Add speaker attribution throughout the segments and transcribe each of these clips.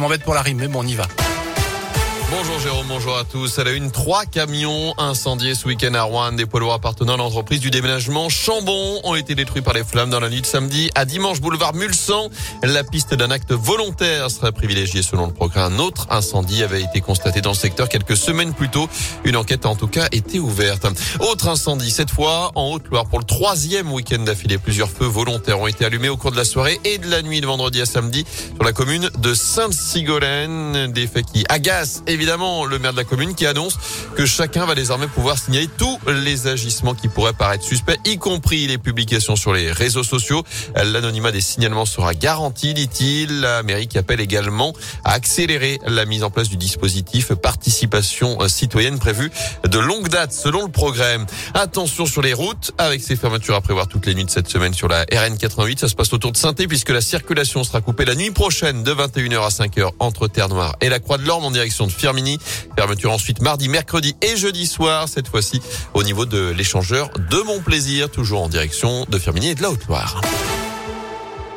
Speaker 1: m'embête pour la rime, mais bon, on y va.
Speaker 2: Bonjour Jérôme, bonjour à tous. À la une, trois camions incendiés ce week-end à Rouen. Des poids lourds appartenant à l'entreprise du déménagement Chambon ont été détruits par les flammes dans la nuit de samedi à dimanche boulevard Mulsan. La piste d'un acte volontaire serait privilégiée selon le progrès. Un autre incendie avait été constaté dans le secteur quelques semaines plus tôt. Une enquête a en tout cas été ouverte. Autre incendie, cette fois en Haute-Loire. Pour le troisième week-end d'affilée, plusieurs feux volontaires ont été allumés au cours de la soirée et de la nuit de vendredi à samedi sur la commune de Sainte-Sigolène. Des faits qui agacent et évidemment le maire de la commune qui annonce que chacun va désormais pouvoir signaler tous les agissements qui pourraient paraître suspects, y compris les publications sur les réseaux sociaux. L'anonymat des signalements sera garanti, dit-il. La mairie qui appelle également à accélérer la mise en place du dispositif participation citoyenne prévu de longue date selon le progrès. Attention sur les routes avec ces fermetures à prévoir toutes les nuits de cette semaine sur la RN 88. Ça se passe autour de saint puisque la circulation sera coupée la nuit prochaine de 21h à 5h entre Terre-Noire et la Croix de l'Orme en direction de Firmini. Fermeture ensuite mardi, mercredi et jeudi soir, cette fois-ci au niveau de l'échangeur de Mon Plaisir, toujours en direction de Firmini et de la Haute-Loire.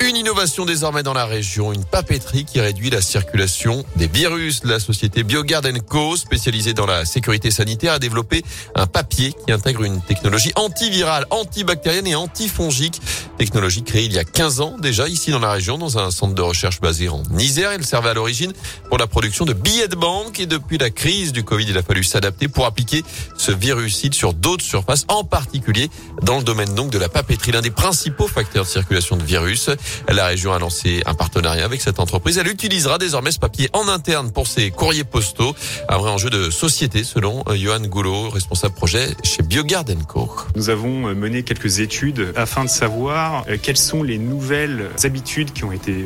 Speaker 2: Une innovation désormais dans la région, une papeterie qui réduit la circulation des virus. La société Biogard Co, spécialisée dans la sécurité sanitaire, a développé un papier qui intègre une technologie antivirale, antibactérienne et antifongique. Technologie créée il y a 15 ans déjà ici dans la région, dans un centre de recherche basé en Isère. Elle servait à l'origine pour la production de billets de banque et depuis la crise du Covid, il a fallu s'adapter pour appliquer ce virucide sur d'autres surfaces, en particulier dans le domaine donc de la papeterie, l'un des principaux facteurs de circulation de virus. La région a lancé un partenariat avec cette entreprise. Elle utilisera désormais ce papier en interne pour ses courriers postaux. Un vrai enjeu de société selon euh, Johan Goulot, responsable projet chez Biogarden Co.
Speaker 3: Nous avons mené quelques études afin de savoir euh, quelles sont les nouvelles habitudes qui ont été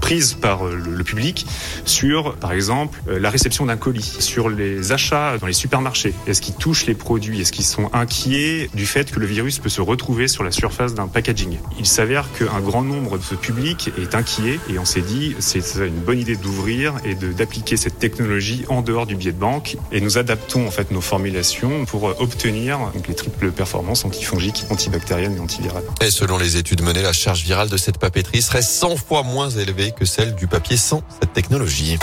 Speaker 3: prises par le public sur, par exemple, la réception d'un colis, sur les achats dans les supermarchés. Est-ce qu'ils touchent les produits? Est-ce qu'ils sont inquiets du fait que le virus peut se retrouver sur la surface d'un packaging? Il s'avère qu'un grand nombre ce public est inquiet et on s'est dit c'est une bonne idée d'ouvrir et d'appliquer cette technologie en dehors du billet de banque et nous adaptons en fait nos formulations pour obtenir les triples performances antifongiques, antibactériennes et antivirales.
Speaker 2: Et selon les études menées, la charge virale de cette papeterie serait 100 fois moins élevée que celle du papier sans cette technologie.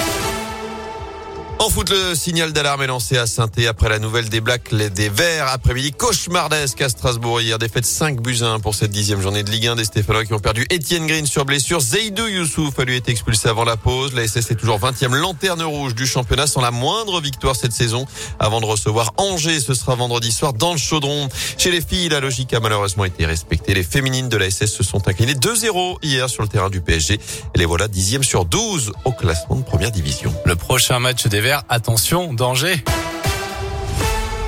Speaker 2: En foot, le signal d'alarme est lancé à saint après la nouvelle des Blacks, des Verts. Après-midi cauchemardesque à Strasbourg hier. Défaite 5 buts 1 pour cette dixième journée de Ligue 1 des Stéphanois qui ont perdu Etienne Green sur blessure. Zeidou Youssouf a lui été expulsé avant la pause. La SS est toujours 20e lanterne rouge du championnat sans la moindre victoire cette saison. Avant de recevoir Angers, ce sera vendredi soir dans le chaudron. Chez les filles, la logique a malheureusement été respectée. Les féminines de la SS se sont inclinées 2-0 hier sur le terrain du PSG. Et les voilà dixième sur 12 au classement de première division.
Speaker 1: Le prochain match des Attention, danger.